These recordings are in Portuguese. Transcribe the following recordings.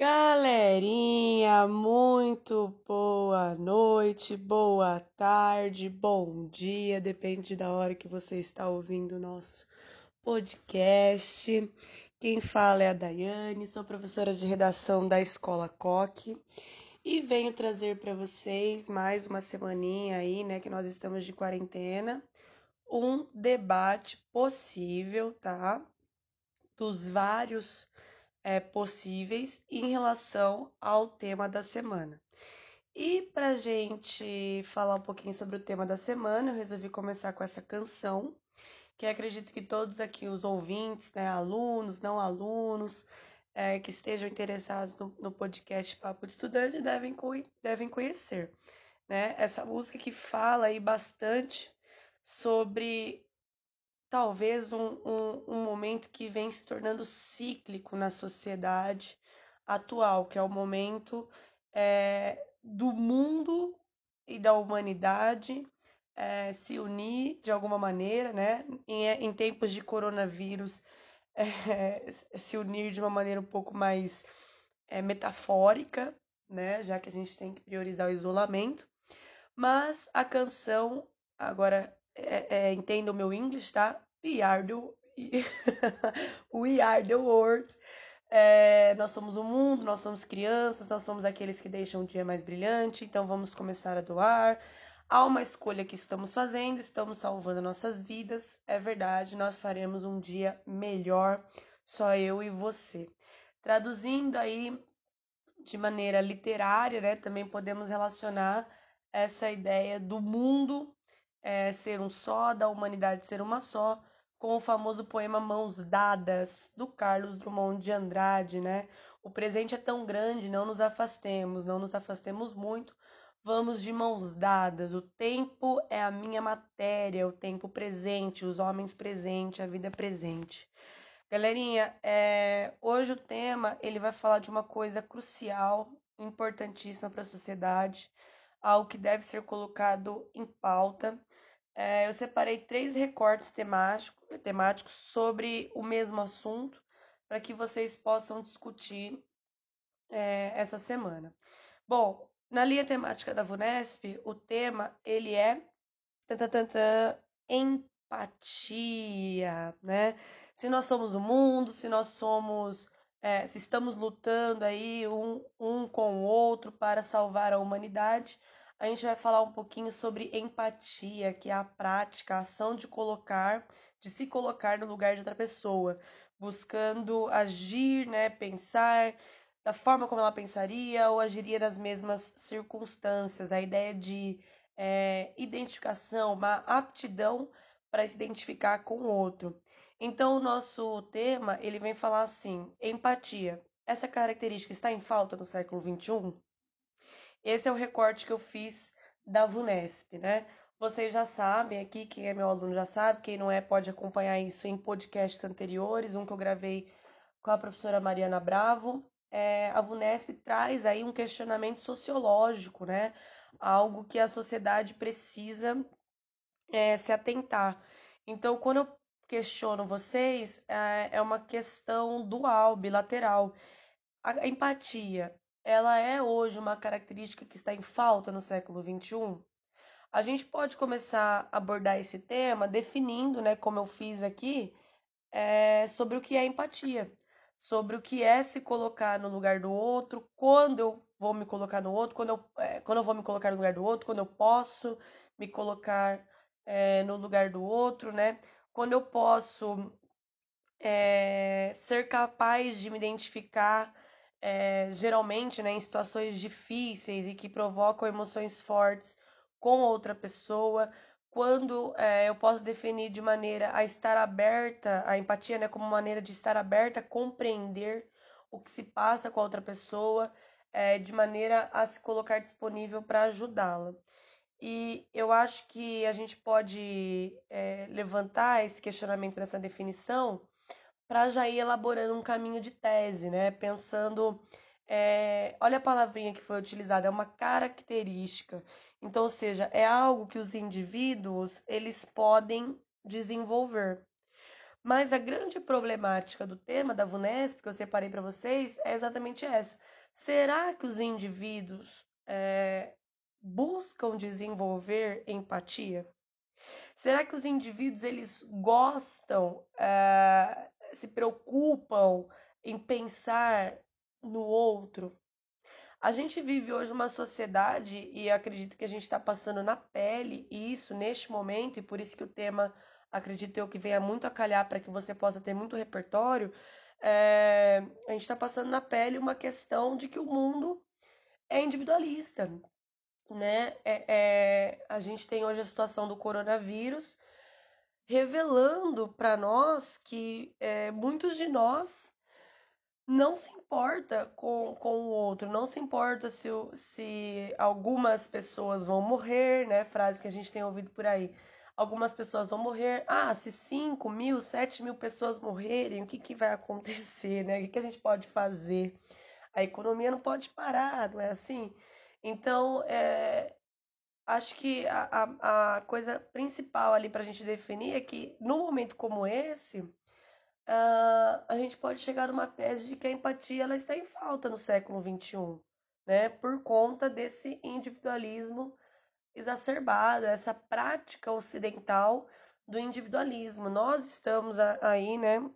Galerinha, muito boa noite, boa tarde, bom dia, depende da hora que você está ouvindo o nosso podcast. Quem fala é a Daiane, sou professora de redação da Escola Coque e venho trazer para vocês mais uma semaninha aí, né, que nós estamos de quarentena, um debate possível, tá? Dos vários é, possíveis em relação ao tema da semana. E para gente falar um pouquinho sobre o tema da semana, eu resolvi começar com essa canção, que acredito que todos aqui, os ouvintes, né, alunos, não alunos, é, que estejam interessados no, no, podcast Papo de Estudante devem, devem conhecer. Né? Essa música que fala aí bastante sobre talvez um, um, um momento que vem se tornando cíclico na sociedade atual, que é o momento é, do mundo e da humanidade é, se unir de alguma maneira, né? Em, em tempos de coronavírus, é, se unir de uma maneira um pouco mais é, metafórica, né? Já que a gente tem que priorizar o isolamento. Mas a canção, agora é, é, entenda o meu inglês, tá? We are the, We are the world. É, nós somos o mundo, nós somos crianças, nós somos aqueles que deixam o dia mais brilhante, então vamos começar a doar. Há uma escolha que estamos fazendo, estamos salvando nossas vidas, é verdade, nós faremos um dia melhor, só eu e você. Traduzindo aí de maneira literária, né, também podemos relacionar essa ideia do mundo é, ser um só, da humanidade ser uma só, com o famoso poema Mãos Dadas, do Carlos Drummond de Andrade, né? O presente é tão grande, não nos afastemos, não nos afastemos muito, vamos de mãos dadas. O tempo é a minha matéria, o tempo presente, os homens presentes, a vida presente. Galerinha, é... hoje o tema ele vai falar de uma coisa crucial, importantíssima para a sociedade, algo que deve ser colocado em pauta é, eu separei três recortes temático, temáticos sobre o mesmo assunto para que vocês possam discutir é, essa semana. Bom, na linha temática da VUNESP, o tema ele é empatia, né? Se nós somos o mundo, se nós somos, é, se estamos lutando aí um, um com o outro para salvar a humanidade, a gente vai falar um pouquinho sobre empatia, que é a prática, a ação de colocar, de se colocar no lugar de outra pessoa, buscando agir, né, pensar da forma como ela pensaria ou agiria nas mesmas circunstâncias. A ideia de é, identificação, uma aptidão para se identificar com o outro. Então, o nosso tema ele vem falar assim: empatia. Essa característica está em falta no século XXI? Esse é o recorte que eu fiz da VUNESP, né? Vocês já sabem aqui, quem é meu aluno já sabe, quem não é pode acompanhar isso em podcasts anteriores, um que eu gravei com a professora Mariana Bravo. É, a VUNESP traz aí um questionamento sociológico, né? Algo que a sociedade precisa é, se atentar. Então, quando eu questiono vocês, é, é uma questão dual, bilateral. A empatia ela é hoje uma característica que está em falta no século XXI? A gente pode começar a abordar esse tema definindo, né, como eu fiz aqui, é, sobre o que é empatia, sobre o que é se colocar no lugar do outro, quando eu vou me colocar no outro, quando eu, é, quando eu vou me colocar no lugar do outro, quando eu posso me colocar é, no lugar do outro, né? Quando eu posso é, ser capaz de me identificar é, geralmente né, em situações difíceis e que provocam emoções fortes com outra pessoa, quando é, eu posso definir de maneira a estar aberta, a empatia né, como maneira de estar aberta a compreender o que se passa com a outra pessoa, é, de maneira a se colocar disponível para ajudá-la. E eu acho que a gente pode levantar esse questionamento nessa definição para já ir elaborando um caminho de tese, né? Pensando, é, olha a palavrinha que foi utilizada, é uma característica. Então, ou seja, é algo que os indivíduos eles podem desenvolver. Mas a grande problemática do tema da VUNESP que eu separei para vocês é exatamente essa. Será que os indivíduos é, buscam desenvolver empatia? Será que os indivíduos eles gostam, é, se preocupam em pensar no outro? A gente vive hoje uma sociedade e acredito que a gente está passando na pele isso neste momento e por isso que o tema acredito eu que venha muito a calhar para que você possa ter muito repertório. É, a gente está passando na pele uma questão de que o mundo é individualista, né? É, é, a gente tem hoje a situação do coronavírus revelando para nós que é, muitos de nós não se importa com, com o outro, não se importa se, se algumas pessoas vão morrer, né? Frase que a gente tem ouvido por aí. Algumas pessoas vão morrer. Ah, se 5 mil, 7 mil pessoas morrerem, o que, que vai acontecer, né? O que, que a gente pode fazer? A economia não pode parar, não é assim? Então, é, acho que a, a, a coisa principal ali para a gente definir é que, num momento como esse, uh, a gente pode chegar numa tese de que a empatia ela está em falta no século XXI, né? Por conta desse individualismo exacerbado, essa prática ocidental do individualismo. Nós estamos aí, né,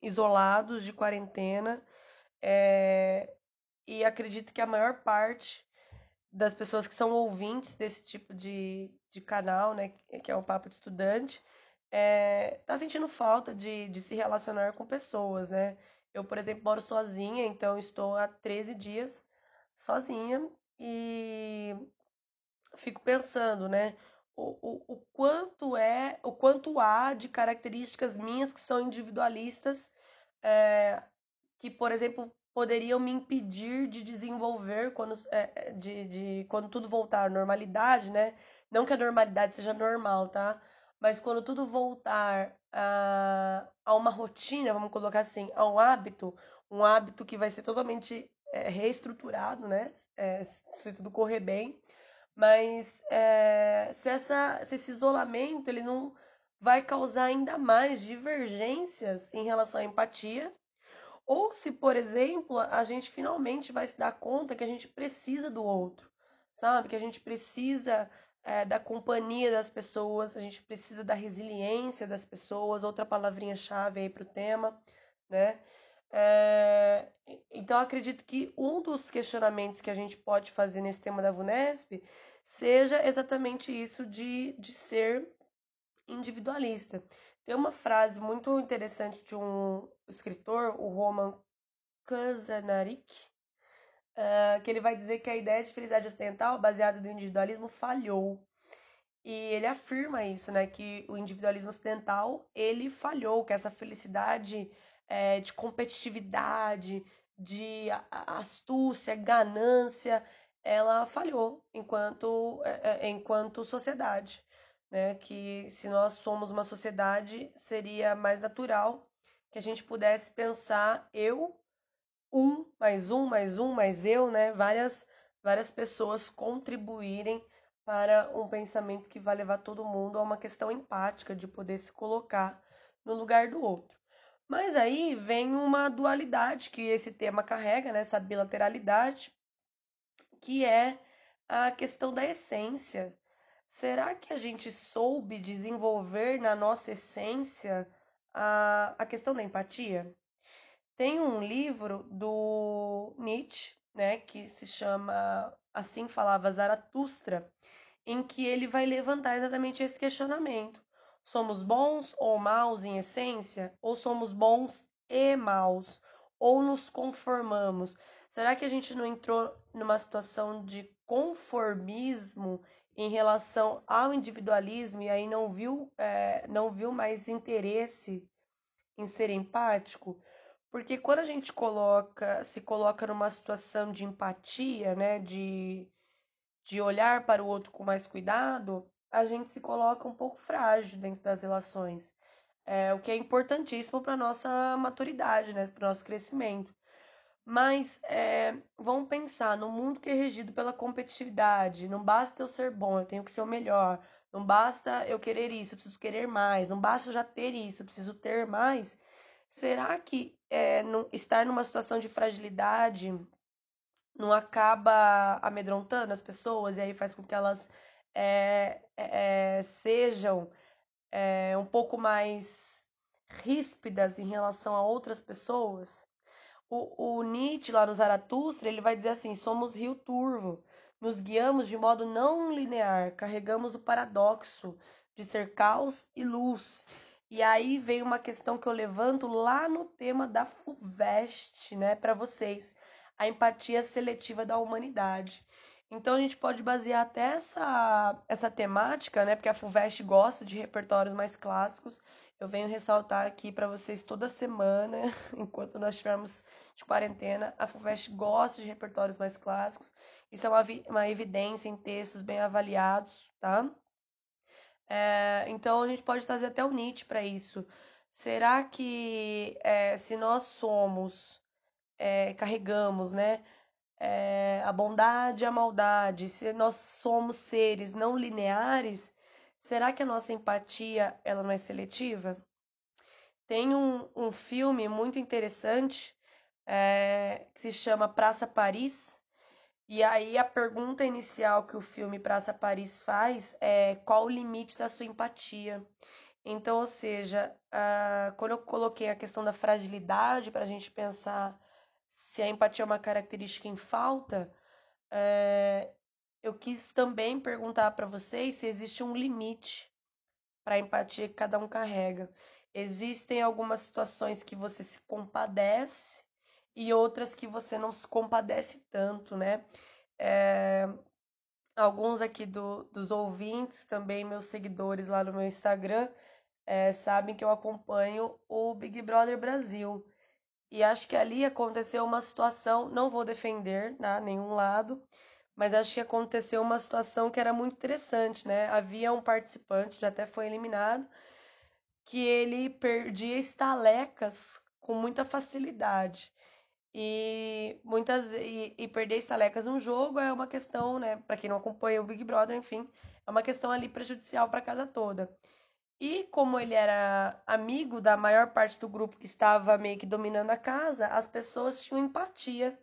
isolados de quarentena, é, e acredito que a maior parte das pessoas que são ouvintes desse tipo de, de canal, né, que é o Papo de Estudante, é, tá sentindo falta de, de se relacionar com pessoas, né? Eu, por exemplo, moro sozinha, então estou há 13 dias sozinha e fico pensando, né? O, o, o quanto é, o quanto há de características minhas que são individualistas, é, que, por exemplo, poderiam me impedir de desenvolver quando, é, de, de, quando tudo voltar à normalidade, né? Não que a normalidade seja normal, tá? Mas quando tudo voltar a, a uma rotina, vamos colocar assim, a um hábito, um hábito que vai ser totalmente é, reestruturado, né? É, se tudo correr bem. Mas é, se, essa, se esse isolamento ele não vai causar ainda mais divergências em relação à empatia, ou se, por exemplo, a gente finalmente vai se dar conta que a gente precisa do outro, sabe? Que a gente precisa é, da companhia das pessoas, a gente precisa da resiliência das pessoas, outra palavrinha-chave aí para o tema, né? É, então, acredito que um dos questionamentos que a gente pode fazer nesse tema da VUNESP seja exatamente isso de, de ser individualista. Tem uma frase muito interessante de um escritor, o Roman Kazanarik, uh, que ele vai dizer que a ideia de felicidade ocidental, baseada no individualismo, falhou. E ele afirma isso, né, que o individualismo ocidental, ele falhou, que essa felicidade é, de competitividade, de astúcia, ganância, ela falhou enquanto, é, enquanto sociedade. Né? Que se nós somos uma sociedade, seria mais natural que a gente pudesse pensar eu, um, mais um, mais um, mais eu, né? Várias, várias pessoas contribuírem para um pensamento que vai levar todo mundo a uma questão empática, de poder se colocar no lugar do outro. Mas aí vem uma dualidade que esse tema carrega, né? essa bilateralidade, que é a questão da essência. Será que a gente soube desenvolver na nossa essência a, a questão da empatia? Tem um livro do Nietzsche, né, que se chama Assim Falava Zaratustra, em que ele vai levantar exatamente esse questionamento. Somos bons ou maus em essência? Ou somos bons e maus? Ou nos conformamos? Será que a gente não entrou numa situação de conformismo em relação ao individualismo e aí não viu, é, não viu mais interesse em ser empático? Porque quando a gente coloca, se coloca numa situação de empatia, né, de, de olhar para o outro com mais cuidado, a gente se coloca um pouco frágil dentro das relações. É, o que é importantíssimo para nossa maturidade, né, para o nosso crescimento. Mas é, vamos pensar no mundo que é regido pela competitividade. Não basta eu ser bom, eu tenho que ser o melhor. Não basta eu querer isso, eu preciso querer mais. Não basta eu já ter isso, eu preciso ter mais. Será que é, estar numa situação de fragilidade não acaba amedrontando as pessoas e aí faz com que elas é, é, sejam um pouco mais ríspidas em relação a outras pessoas? O, o Nietzsche, lá no Zaratustra, ele vai dizer assim: somos rio turvo, nos guiamos de modo não linear, carregamos o paradoxo de ser caos e luz. E aí vem uma questão que eu levanto lá no tema da FUVEST, né, para vocês, a empatia seletiva da humanidade. Então a gente pode basear até essa, essa temática, né, porque a FUVEST gosta de repertórios mais clássicos, eu venho ressaltar aqui para vocês toda semana, enquanto nós estivermos de quarentena, a FUVEST gosta de repertórios mais clássicos. Isso é uma, uma evidência em textos bem avaliados, tá? É, então a gente pode trazer até o Nietzsche para isso. Será que é, se nós somos, é, carregamos, né? É, a bondade e a maldade, se nós somos seres não lineares, Será que a nossa empatia ela não é seletiva? Tem um, um filme muito interessante é, que se chama Praça Paris. E aí a pergunta inicial que o filme Praça Paris faz é qual o limite da sua empatia? Então, ou seja, quando eu coloquei a questão da fragilidade para a gente pensar se a empatia é uma característica em falta, é, eu quis também perguntar para vocês se existe um limite para a empatia que cada um carrega. Existem algumas situações que você se compadece e outras que você não se compadece tanto, né? É, alguns aqui do, dos ouvintes, também meus seguidores lá no meu Instagram, é, sabem que eu acompanho o Big Brother Brasil. E acho que ali aconteceu uma situação, não vou defender né, nenhum lado, mas acho que aconteceu uma situação que era muito interessante, né? Havia um participante, já até foi eliminado, que ele perdia estalecas com muita facilidade. E muitas e, e perder estalecas num jogo é uma questão, né, para quem não acompanha o Big Brother, enfim, é uma questão ali prejudicial para a casa toda. E como ele era amigo da maior parte do grupo que estava meio que dominando a casa, as pessoas tinham empatia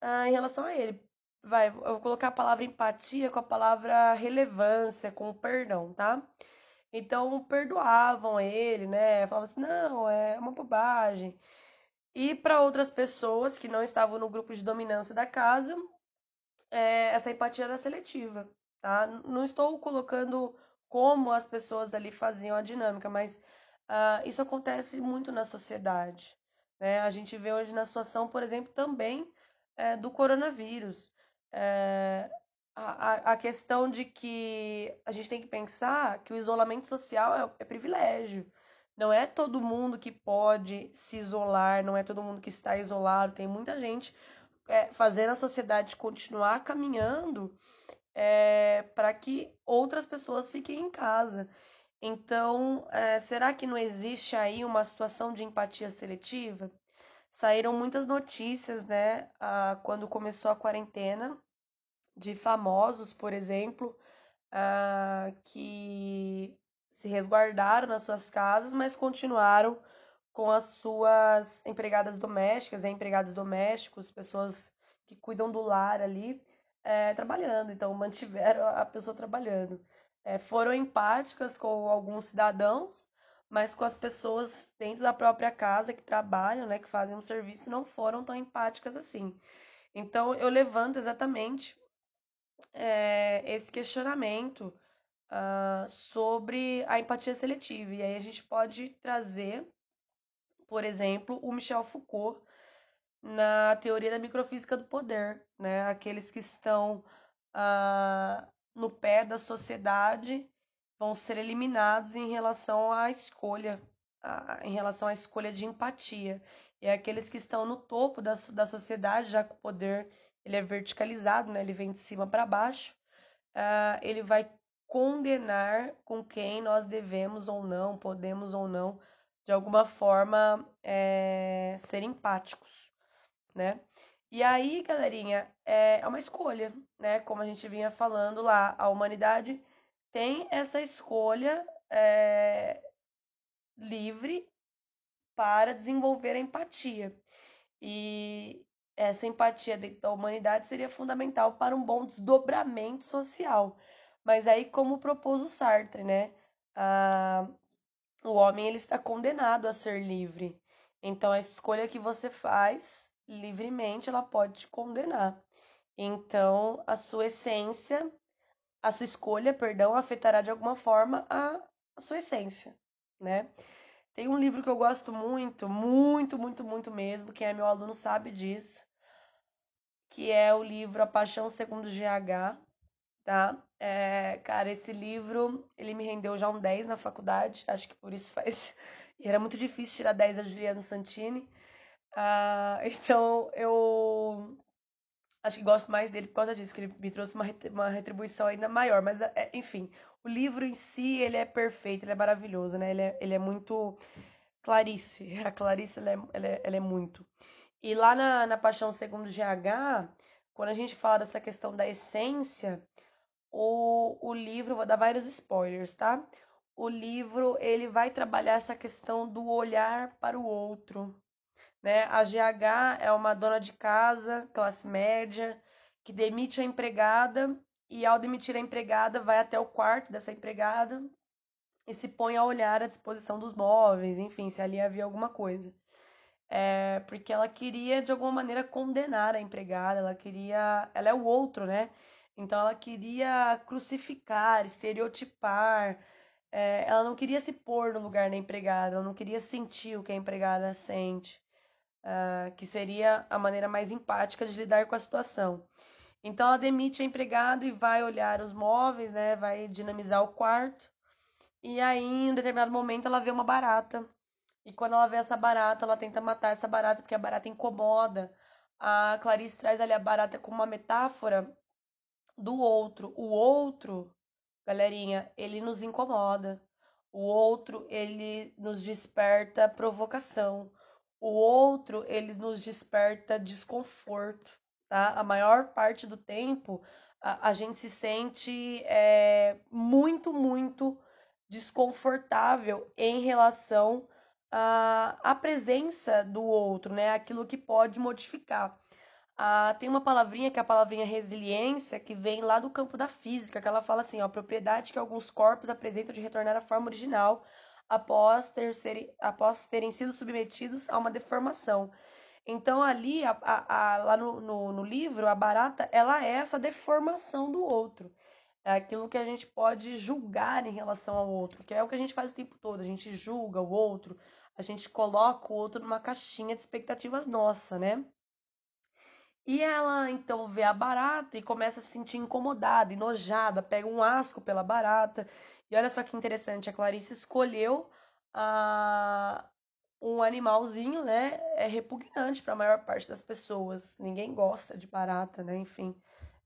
ah, em relação a ele vai, eu vou colocar a palavra empatia com a palavra relevância, com o perdão, tá? Então perdoavam ele, né? Falavam assim, não, é uma bobagem. E para outras pessoas que não estavam no grupo de dominância da casa, é, essa empatia era seletiva, tá? Não estou colocando como as pessoas dali faziam a dinâmica, mas uh, isso acontece muito na sociedade. Né? A gente vê hoje na situação, por exemplo, também é, do coronavírus é, a, a questão de que a gente tem que pensar que o isolamento social é, é privilégio. Não é todo mundo que pode se isolar, não é todo mundo que está isolado. Tem muita gente é, fazendo a sociedade continuar caminhando é, para que outras pessoas fiquem em casa. Então, é, será que não existe aí uma situação de empatia seletiva? Saíram muitas notícias, né, a, quando começou a quarentena, de famosos, por exemplo, a, que se resguardaram nas suas casas, mas continuaram com as suas empregadas domésticas, né, empregados domésticos, pessoas que cuidam do lar ali, é, trabalhando. Então, mantiveram a pessoa trabalhando. É, foram empáticas com alguns cidadãos, mas com as pessoas dentro da própria casa que trabalham, né, que fazem um serviço, não foram tão empáticas assim. Então, eu levanto exatamente é, esse questionamento uh, sobre a empatia seletiva. E aí a gente pode trazer, por exemplo, o Michel Foucault na teoria da microfísica do poder, né? Aqueles que estão uh, no pé da sociedade vão ser eliminados em relação à escolha, em relação à escolha de empatia. E aqueles que estão no topo da, da sociedade, já com o poder ele é verticalizado, né? Ele vem de cima para baixo. Uh, ele vai condenar com quem nós devemos ou não, podemos ou não, de alguma forma, é, ser empáticos, né? E aí, galerinha, é, é uma escolha, né? Como a gente vinha falando lá, a humanidade tem essa escolha é, livre para desenvolver a empatia. E essa empatia dentro da humanidade seria fundamental para um bom desdobramento social. Mas aí, como propôs o Sartre, né? Ah, o homem ele está condenado a ser livre. Então, a escolha que você faz livremente, ela pode te condenar. Então, a sua essência, a sua escolha, perdão, afetará de alguma forma a, sua essência, né? Tem um livro que eu gosto muito, muito, muito, muito mesmo, quem é meu aluno sabe disso, que é o livro A Paixão Segundo GH, tá? É, cara, esse livro, ele me rendeu já um 10 na faculdade, acho que por isso faz... E era muito difícil tirar 10 a Juliana Santini. Uh, então, eu acho que gosto mais dele por causa disso, que ele me trouxe uma, uma retribuição ainda maior. Mas, é, enfim, o livro em si, ele é perfeito, ele é maravilhoso, né? Ele é, ele é muito... Clarice, a Clarice, ela é, ela é, ela é muito. E lá na, na Paixão Segundo GH, quando a gente fala dessa questão da essência, o, o livro, vou dar vários spoilers, tá? O livro, ele vai trabalhar essa questão do olhar para o outro, né? A GH é uma dona de casa, classe média, que demite a empregada e ao demitir a empregada vai até o quarto dessa empregada e se põe a olhar à disposição dos móveis, enfim, se ali havia alguma coisa. É, porque ela queria de alguma maneira condenar a empregada, ela queria, ela é o outro, né? Então ela queria crucificar, estereotipar, é, ela não queria se pôr no lugar da empregada, ela não queria sentir o que a empregada sente, uh, que seria a maneira mais empática de lidar com a situação. Então ela demite a empregada e vai olhar os móveis, né? Vai dinamizar o quarto. E aí, em um determinado momento, ela vê uma barata. E quando ela vê essa barata, ela tenta matar essa barata porque a barata incomoda. A Clarice traz ali a barata como uma metáfora do outro. O outro, galerinha, ele nos incomoda. O outro, ele nos desperta provocação. O outro, ele nos desperta desconforto tá? A maior parte do tempo a, a gente se sente é, muito, muito desconfortável em relação à, à presença do outro, né? Aquilo que pode modificar. Ah, tem uma palavrinha que é a palavrinha resiliência, que vem lá do campo da física, que ela fala assim, ó, a propriedade que alguns corpos apresentam de retornar à forma original após, ter ser, após terem sido submetidos a uma deformação. Então, ali, a, a, a, lá no, no, no, livro, a barata, ela é essa deformação do outro. É aquilo que a gente pode julgar em relação ao outro, que é o que a gente faz o tempo todo. A gente julga o outro, a gente coloca o outro numa caixinha de expectativas nossa, né? E ela, então, vê a barata e começa a se sentir incomodada, enojada, pega um asco pela barata. E olha só que interessante, a Clarice escolheu a, um animalzinho, né, é repugnante para a maior parte das pessoas. Ninguém gosta de barata, né? Enfim,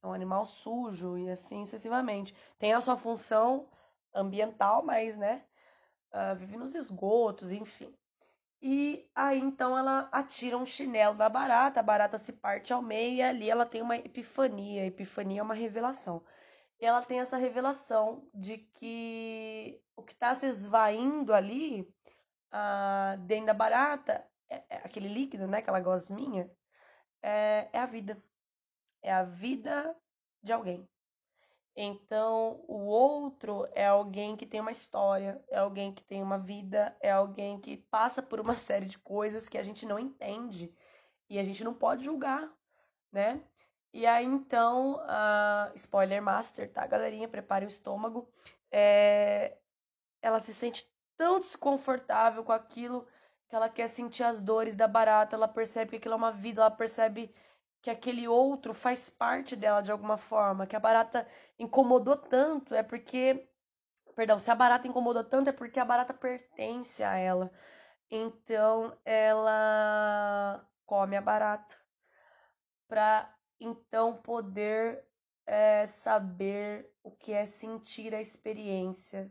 é um animal sujo e assim sucessivamente. Tem a sua função ambiental, mas, né, uh, vive nos esgotos, enfim. E aí então ela atira um chinelo na barata, a barata se parte ao meio e ali ela tem uma epifania. A epifania é uma revelação. E ela tem essa revelação de que o que está se esvaindo ali ah, dentro da barata, é, é aquele líquido, né, aquela gosminha, é, é a vida. É a vida de alguém. Então, o outro é alguém que tem uma história, é alguém que tem uma vida, é alguém que passa por uma série de coisas que a gente não entende e a gente não pode julgar, né? E aí, então, uh, spoiler master, tá, galerinha? Prepare o estômago. É... Ela se sente tão desconfortável com aquilo que ela quer sentir as dores da barata, ela percebe que aquilo é uma vida, ela percebe que aquele outro faz parte dela de alguma forma, que a barata incomodou tanto, é porque. Perdão, se a barata incomodou tanto, é porque a barata pertence a ela. Então ela come a barata para então poder é, saber o que é sentir a experiência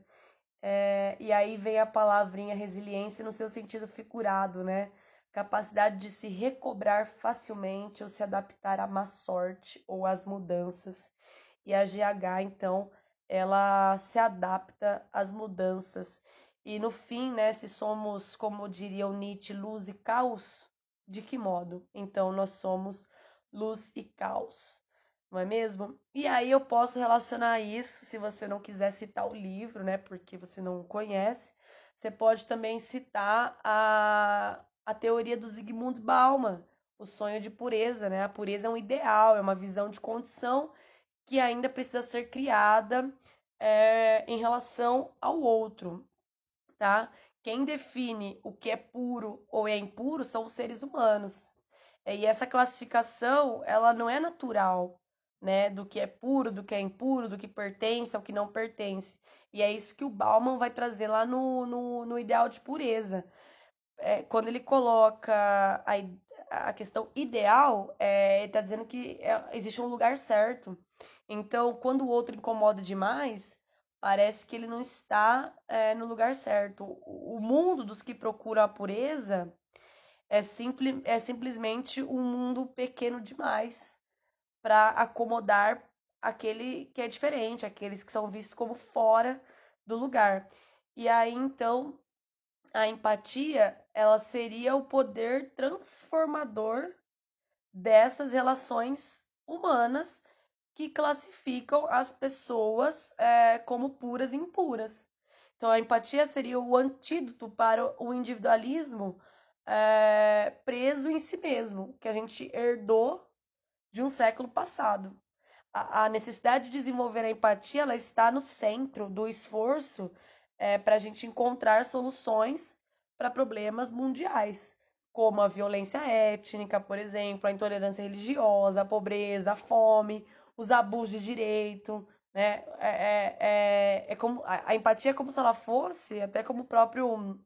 é, e aí vem a palavrinha resiliência no seu sentido figurado, né? Capacidade de se recobrar facilmente ou se adaptar à má sorte ou às mudanças. E a GH, então, ela se adapta às mudanças. E no fim, né, se somos, como diria o Nietzsche, luz e caos, de que modo? Então nós somos luz e caos, não é mesmo? E aí eu posso relacionar isso, se você não quiser citar o livro, né, porque você não conhece, você pode também citar a, a teoria do Zygmunt Bauman, o sonho de pureza, né? A pureza é um ideal, é uma visão de condição que ainda precisa ser criada é, em relação ao outro, tá? Quem define o que é puro ou é impuro são os seres humanos. E essa classificação, ela não é natural, né? Do que é puro, do que é impuro, do que pertence ao que não pertence. E é isso que o Bauman vai trazer lá no, no, no ideal de pureza. É, quando ele coloca a, a questão ideal, é, ele está dizendo que é, existe um lugar certo. Então, quando o outro incomoda demais, parece que ele não está é, no lugar certo. O mundo dos que procuram a pureza é, simple, é simplesmente um mundo pequeno demais para acomodar aquele que é diferente, aqueles que são vistos como fora do lugar. E aí então a empatia, ela seria o poder transformador dessas relações humanas que classificam as pessoas é, como puras e impuras. Então, a empatia seria o antídoto para o individualismo é, preso em si mesmo, que a gente herdou de um século passado. A, a necessidade de desenvolver a empatia ela está no centro do esforço é, para a gente encontrar soluções para problemas mundiais, como a violência étnica, por exemplo, a intolerância religiosa, a pobreza, a fome, os abusos de direito, né? É, é, é, é como, a, a, empatia é como se ela fosse, até como o próprio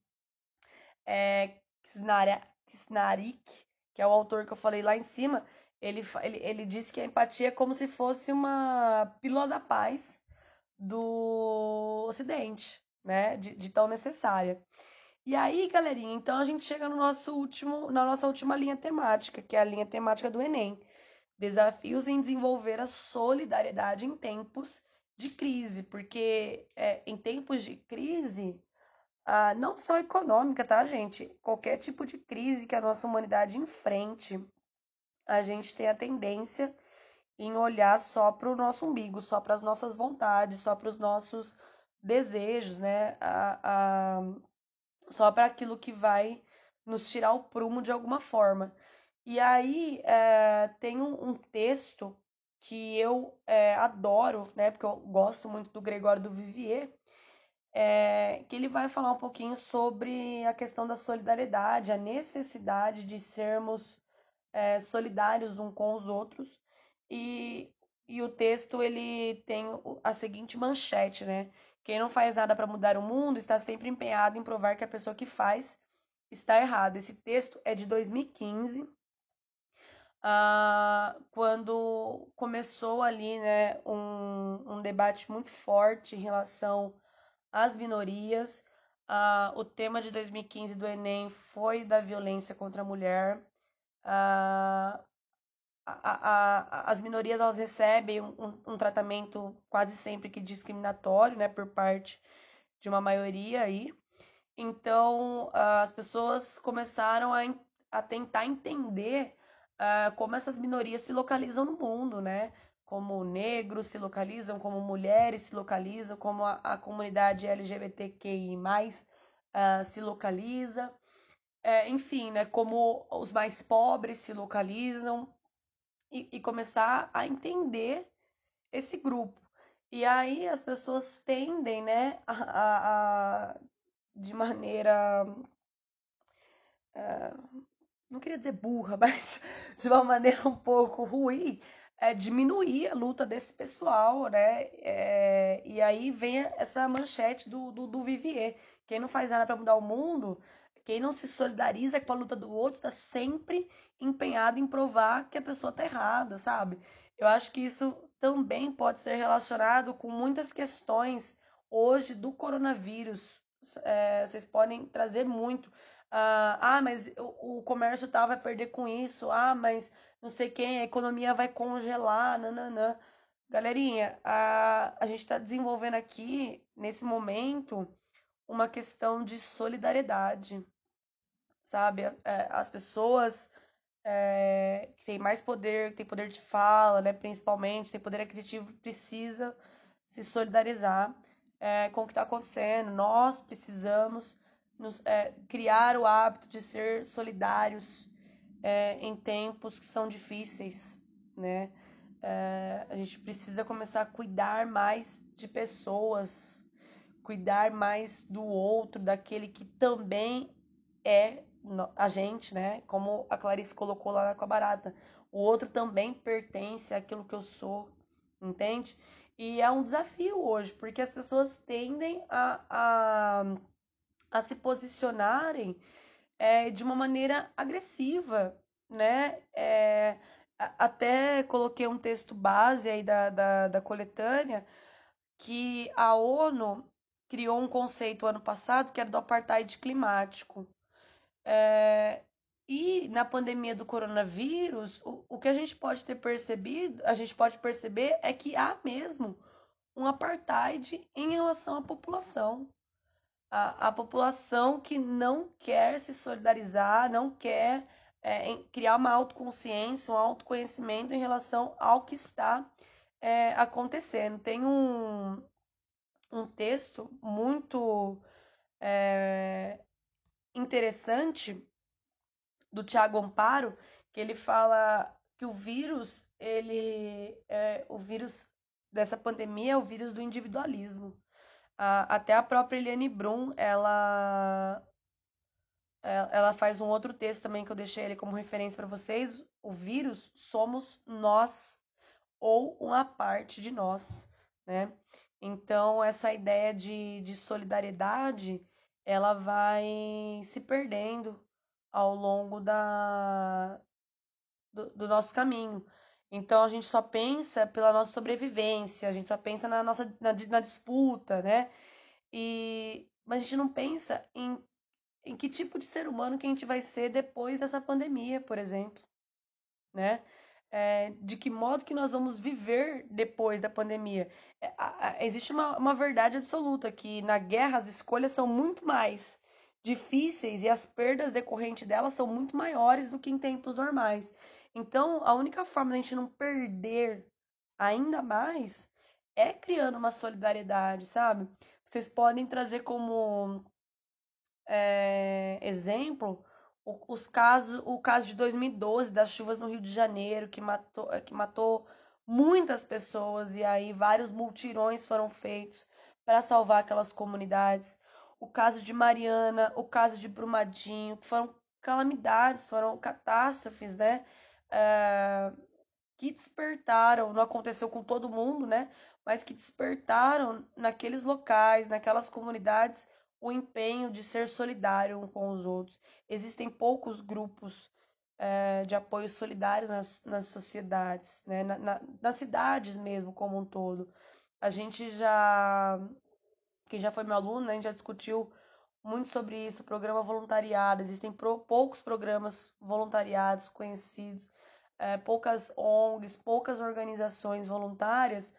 é, Kisnarik, que é o autor que eu falei lá em cima, ele, ele, ele disse que a empatia é como se fosse uma pílula da paz do Ocidente, né? De, de tão necessária. E aí, galerinha, então a gente chega no nosso último, na nossa última linha temática, que é a linha temática do Enem. Desafios em desenvolver a solidariedade em tempos de crise, porque é, em tempos de crise, ah, não só econômica, tá, gente? Qualquer tipo de crise que a nossa humanidade enfrente, a gente tem a tendência em olhar só para o nosso umbigo, só para as nossas vontades, só para os nossos desejos, né? A, a, só para aquilo que vai nos tirar o prumo de alguma forma. E aí é, tem um, um, texto que eu é, adoro, né? Porque eu gosto muito do Gregório do Vivier, é, que ele vai falar um pouquinho sobre a questão da solidariedade, a necessidade de sermos solidários um com os outros. E, e o texto ele tem a seguinte manchete, né? Quem não faz nada para mudar o mundo está sempre empenhado em provar que a pessoa que faz está errada. Esse texto é de 2015 uh, quando começou ali né, um, um debate muito forte em relação às minorias. Uh, o tema de 2015 do Enem foi da violência contra a mulher. Uh, a, a, as minorias elas recebem um, um, tratamento quase sempre que discriminatório, né, por parte de uma maioria aí. Então, as pessoas começaram a, a tentar entender uh, como essas minorias se localizam no mundo, né? Como negros se localizam, como mulheres se localizam, como a, a comunidade LGBTQI uh, se localiza. É, enfim, né, como os mais pobres se localizam e, e começar a entender esse grupo. E aí as pessoas tendem, né, a, a, a de maneira. Uh, não queria dizer burra, mas de uma maneira um pouco ruim, é, diminuir a luta desse pessoal, né? É, e aí vem essa manchete do, do, do Vivier. Quem não faz nada para mudar o mundo, quem não se solidariza com a luta do outro, está sempre empenhado em provar que a pessoa está errada, sabe? Eu acho que isso também pode ser relacionado com muitas questões hoje do coronavírus. É, vocês podem trazer muito ah, ah, mas o, o comércio tá, vai perder com isso. Ah, mas não sei quem, a economia vai congelar, nananã. Galerinha, a, a gente está desenvolvendo aqui, nesse momento, uma questão de solidariedade, sabe? É, as pessoas é, que têm mais poder, que têm poder de fala, né, principalmente, têm poder aquisitivo, precisa se solidarizar é, com o que está acontecendo. Nós precisamos nos, é, criar o hábito de ser solidários é, em tempos que são difíceis, né? É, a gente precisa começar a cuidar mais de pessoas, cuidar mais do outro, daquele que também é a gente, né? Como a Clarice colocou lá com a barata. O outro também pertence àquilo que eu sou, entende? E é um desafio hoje, porque as pessoas tendem a, a, a se posicionarem é, de uma maneira agressiva, né? É, até coloquei um texto base aí da, da, da coletânea que a ONU criou um conceito ano passado que era do apartheid climático. É, e na pandemia do coronavírus, o, o que a gente pode ter percebido, a gente pode perceber é que há mesmo um apartheid em relação à população. A, a população que não quer se solidarizar, não quer é, criar uma autoconsciência, um autoconhecimento em relação ao que está é, acontecendo. Tem um, um texto muito é, interessante do Tiago Amparo, que ele fala que o vírus, ele é, o vírus dessa pandemia é o vírus do individualismo. Até a própria Eliane Brum, ela é, ela faz um outro texto também que eu deixei ele como referência para vocês. O vírus somos nós ou uma parte de nós, né? Então, essa ideia de, de solidariedade, ela vai se perdendo ao longo da, do, do nosso caminho. Então, a gente só pensa pela nossa sobrevivência, a gente só pensa na nossa na, na disputa, né? E, mas a gente não pensa em em que tipo de ser humano que a gente vai ser depois dessa pandemia, por exemplo, né? É, de que modo que nós vamos viver depois da pandemia. É, a, a, existe uma, uma verdade absoluta que na guerra as escolhas são muito mais difíceis e as perdas decorrentes delas são muito maiores do que em tempos normais. Então, a única forma de a gente não perder ainda mais é criando uma solidariedade, sabe? Vocês podem trazer como é, exemplo os casos, o caso de 2012 das chuvas no Rio de Janeiro que matou, eh, que matou muitas pessoas e aí vários multirões foram feitos para salvar aquelas comunidades. O caso de Mariana, o caso de Brumadinho, que foram calamidades, foram catástrofes, né? É, que despertaram, não aconteceu com todo mundo, né? Mas que despertaram naqueles locais, naquelas comunidades, o empenho de ser solidário um com os outros. Existem poucos grupos é, de apoio solidário nas, nas sociedades, né? Na, na, nas cidades mesmo como um todo. A gente já, quem já foi meu aluno, né, a gente já discutiu muito sobre isso, programa voluntariado, existem pro, poucos programas voluntariados conhecidos, é, poucas ONGs, poucas organizações voluntárias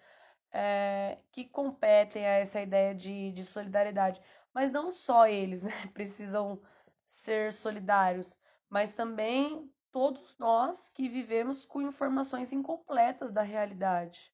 é, que competem a essa ideia de, de solidariedade. Mas não só eles né, precisam ser solidários, mas também todos nós que vivemos com informações incompletas da realidade.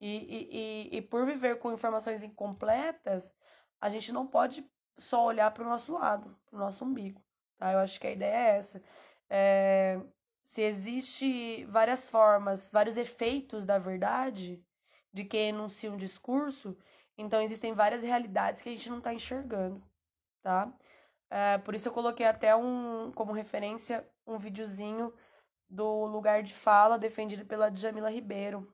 E, e, e, e por viver com informações incompletas, a gente não pode só olhar para o nosso lado, para o nosso umbigo. Tá? Eu acho que a ideia é essa. É, se existe várias formas, vários efeitos da verdade de quem enuncia um discurso, então existem várias realidades que a gente não está enxergando, tá? É, por isso eu coloquei até um como referência um videozinho do lugar de fala defendido pela Djamila Ribeiro.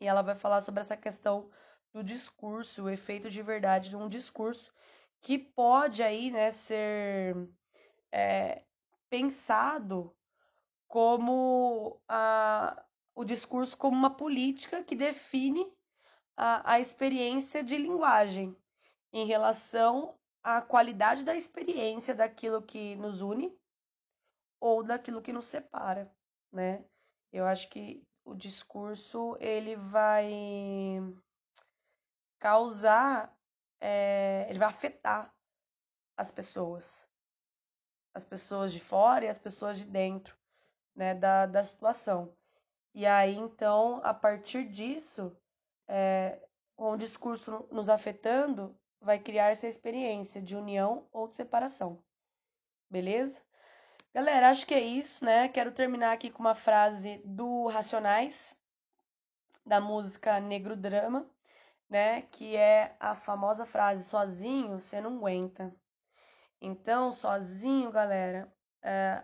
E ela vai falar sobre essa questão do discurso, o efeito de verdade de um discurso que pode aí, né, ser é, pensado como a, o discurso como uma política que define a, a experiência de linguagem em relação à qualidade da experiência daquilo que nos une ou daquilo que nos separa, né? Eu acho que o discurso ele vai causar, é, ele vai afetar as pessoas, as pessoas de fora e as pessoas de dentro, né, da, da situação. E aí, então, a partir disso, é, com o discurso nos afetando, vai criar essa experiência de união ou de separação. Beleza? Galera, acho que é isso, né? Quero terminar aqui com uma frase do Racionais, da música Negro Drama, né? Que é a famosa frase: sozinho você não aguenta. Então, sozinho, galera, é,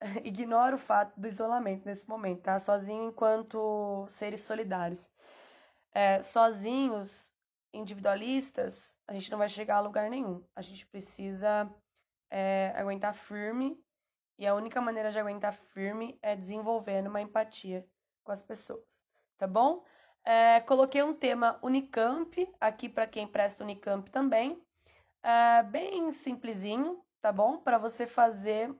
ignora o fato do isolamento nesse momento, tá? Sozinho enquanto seres solidários. É, sozinhos, individualistas, a gente não vai chegar a lugar nenhum. A gente precisa é, aguentar firme e a única maneira de aguentar firme é desenvolvendo uma empatia com as pessoas, tá bom? É, coloquei um tema Unicamp aqui para quem presta Unicamp também, é, bem simplesinho, tá bom? Para você fazer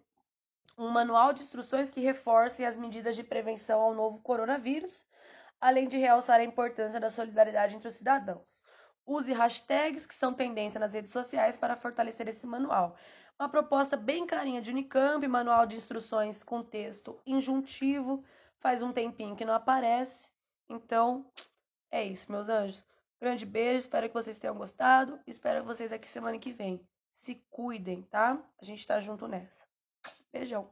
um manual de instruções que reforcem as medidas de prevenção ao novo coronavírus, além de realçar a importância da solidariedade entre os cidadãos. Use hashtags que são tendência nas redes sociais para fortalecer esse manual. Uma proposta bem carinha de Unicamp, manual de instruções com texto injuntivo. Faz um tempinho que não aparece. Então, é isso, meus anjos. Grande beijo, espero que vocês tenham gostado. Espero vocês aqui semana que vem. Se cuidem, tá? A gente tá junto nessa. Beijão.